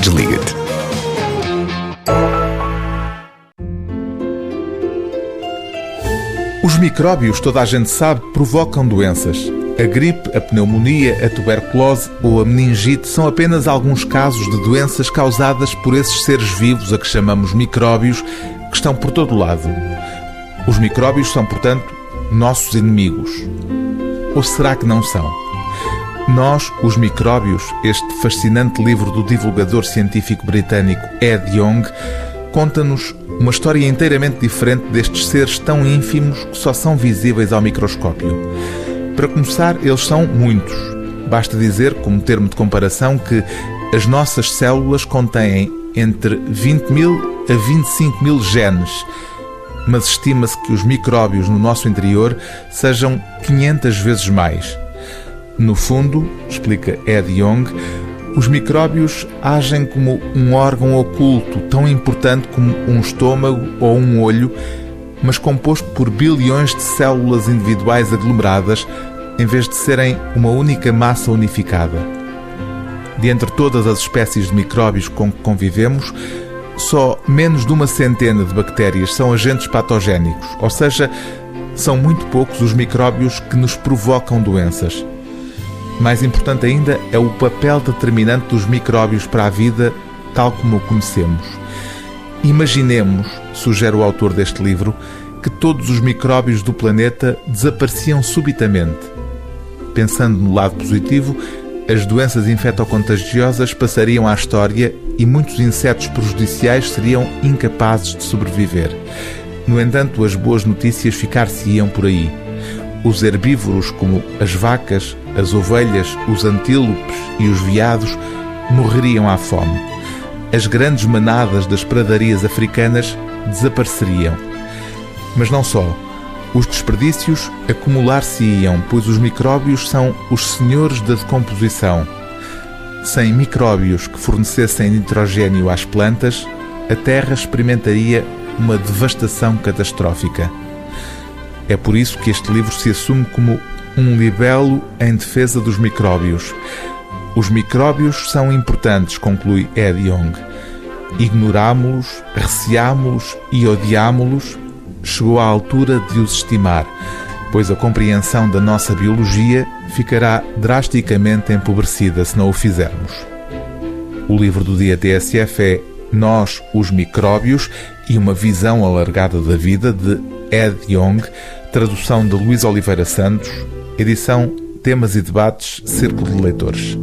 Desliga-te. Os micróbios, toda a gente sabe, provocam doenças. A gripe, a pneumonia, a tuberculose ou a meningite são apenas alguns casos de doenças causadas por esses seres vivos a que chamamos micróbios, que estão por todo lado. Os micróbios são, portanto, nossos inimigos. Ou será que não são? Nós, os Micróbios, este fascinante livro do divulgador científico britânico Ed Young, conta-nos uma história inteiramente diferente destes seres tão ínfimos que só são visíveis ao microscópio. Para começar, eles são muitos. Basta dizer, como termo de comparação, que as nossas células contêm entre 20 mil a 25 mil genes, mas estima-se que os micróbios no nosso interior sejam 500 vezes mais. No fundo, explica Ed Young, os micróbios agem como um órgão oculto tão importante como um estômago ou um olho, mas composto por bilhões de células individuais aglomeradas, em vez de serem uma única massa unificada. De entre todas as espécies de micróbios com que convivemos, só menos de uma centena de bactérias são agentes patogénicos, ou seja, são muito poucos os micróbios que nos provocam doenças. Mais importante ainda é o papel determinante dos micróbios para a vida tal como o conhecemos. Imaginemos, sugere o autor deste livro, que todos os micróbios do planeta desapareciam subitamente. Pensando no lado positivo, as doenças infectocontagiosas passariam à história e muitos insetos prejudiciais seriam incapazes de sobreviver. No entanto, as boas notícias ficar-se-iam por aí. Os herbívoros, como as vacas, as ovelhas, os antílopes e os veados, morreriam à fome. As grandes manadas das pradarias africanas desapareceriam. Mas não só. Os desperdícios acumular-se-iam, pois os micróbios são os senhores da decomposição. Sem micróbios que fornecessem nitrogênio às plantas, a Terra experimentaria uma devastação catastrófica. É por isso que este livro se assume como um libelo em defesa dos micróbios. Os micróbios são importantes, conclui Ed Young. Ignorámo-los, receámo-los e odiámo-los, chegou à altura de os estimar, pois a compreensão da nossa biologia ficará drasticamente empobrecida se não o fizermos. O livro do dia TSF é Nós, os Micróbios e uma visão alargada da vida de Ed Young, tradução de Luís Oliveira Santos, edição Temas e Debates, Círculo de Leitores.